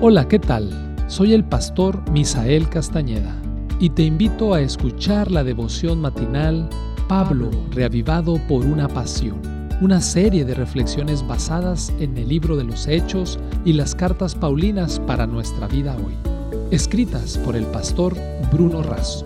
Hola, ¿qué tal? Soy el pastor Misael Castañeda y te invito a escuchar la devoción matinal Pablo, reavivado por una pasión, una serie de reflexiones basadas en el libro de los Hechos y las cartas Paulinas para nuestra vida hoy, escritas por el pastor Bruno Razo.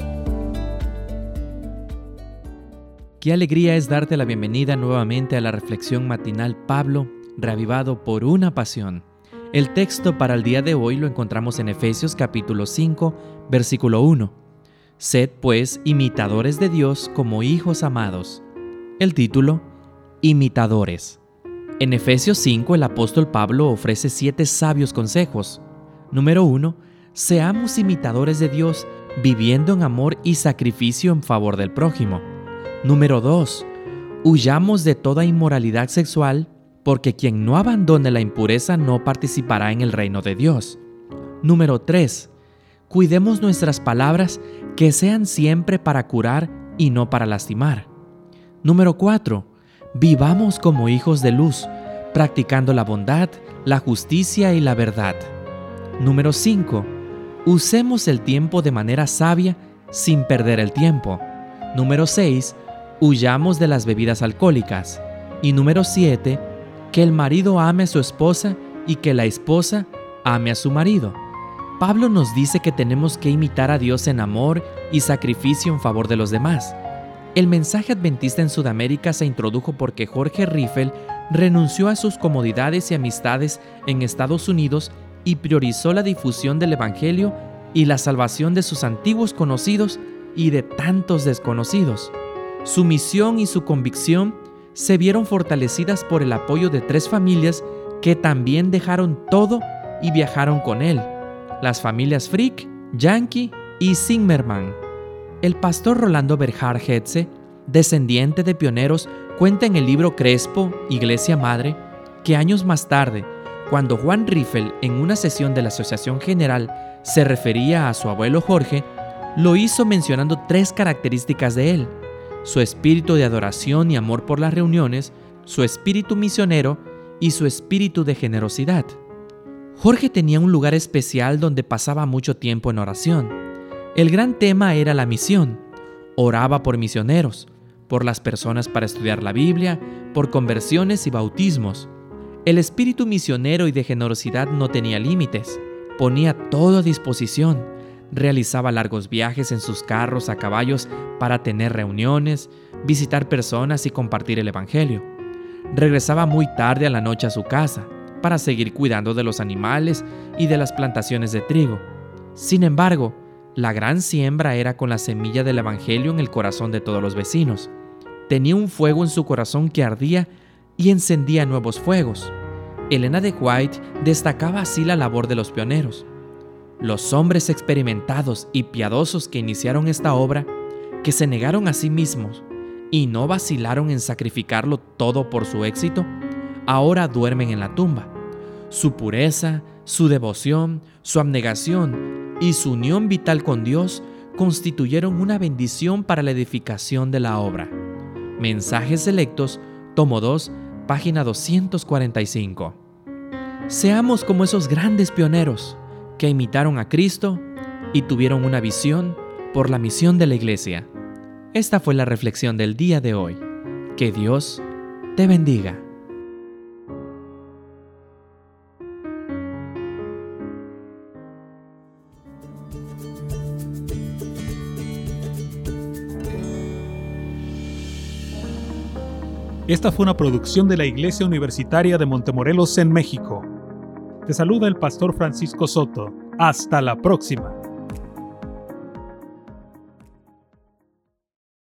Qué alegría es darte la bienvenida nuevamente a la reflexión matinal Pablo, reavivado por una pasión. El texto para el día de hoy lo encontramos en Efesios capítulo 5, versículo 1. Sed pues imitadores de Dios como hijos amados. El título, Imitadores. En Efesios 5 el apóstol Pablo ofrece siete sabios consejos. Número 1. Seamos imitadores de Dios viviendo en amor y sacrificio en favor del prójimo. Número 2. Huyamos de toda inmoralidad sexual porque quien no abandone la impureza no participará en el reino de Dios. Número 3. Cuidemos nuestras palabras que sean siempre para curar y no para lastimar. Número 4. Vivamos como hijos de luz, practicando la bondad, la justicia y la verdad. Número 5. Usemos el tiempo de manera sabia sin perder el tiempo. Número 6. Huyamos de las bebidas alcohólicas. Y número 7 que el marido ame a su esposa y que la esposa ame a su marido. Pablo nos dice que tenemos que imitar a Dios en amor y sacrificio en favor de los demás. El mensaje adventista en Sudamérica se introdujo porque Jorge Riffel renunció a sus comodidades y amistades en Estados Unidos y priorizó la difusión del Evangelio y la salvación de sus antiguos conocidos y de tantos desconocidos. Su misión y su convicción se vieron fortalecidas por el apoyo de tres familias que también dejaron todo y viajaron con él, las familias Frick, Yankee y Zimmerman. El pastor Rolando Berjar Hetze, descendiente de pioneros, cuenta en el libro Crespo, Iglesia Madre, que años más tarde, cuando Juan Riffel en una sesión de la Asociación General se refería a su abuelo Jorge, lo hizo mencionando tres características de él su espíritu de adoración y amor por las reuniones, su espíritu misionero y su espíritu de generosidad. Jorge tenía un lugar especial donde pasaba mucho tiempo en oración. El gran tema era la misión. Oraba por misioneros, por las personas para estudiar la Biblia, por conversiones y bautismos. El espíritu misionero y de generosidad no tenía límites. Ponía todo a disposición Realizaba largos viajes en sus carros a caballos para tener reuniones, visitar personas y compartir el Evangelio. Regresaba muy tarde a la noche a su casa para seguir cuidando de los animales y de las plantaciones de trigo. Sin embargo, la gran siembra era con la semilla del Evangelio en el corazón de todos los vecinos. Tenía un fuego en su corazón que ardía y encendía nuevos fuegos. Elena de White destacaba así la labor de los pioneros. Los hombres experimentados y piadosos que iniciaron esta obra, que se negaron a sí mismos y no vacilaron en sacrificarlo todo por su éxito, ahora duermen en la tumba. Su pureza, su devoción, su abnegación y su unión vital con Dios constituyeron una bendición para la edificación de la obra. Mensajes selectos, tomo 2, página 245. Seamos como esos grandes pioneros que imitaron a Cristo y tuvieron una visión por la misión de la iglesia. Esta fue la reflexión del día de hoy. Que Dios te bendiga. Esta fue una producción de la Iglesia Universitaria de Montemorelos en México. Te saluda el pastor Francisco Soto. Hasta la próxima.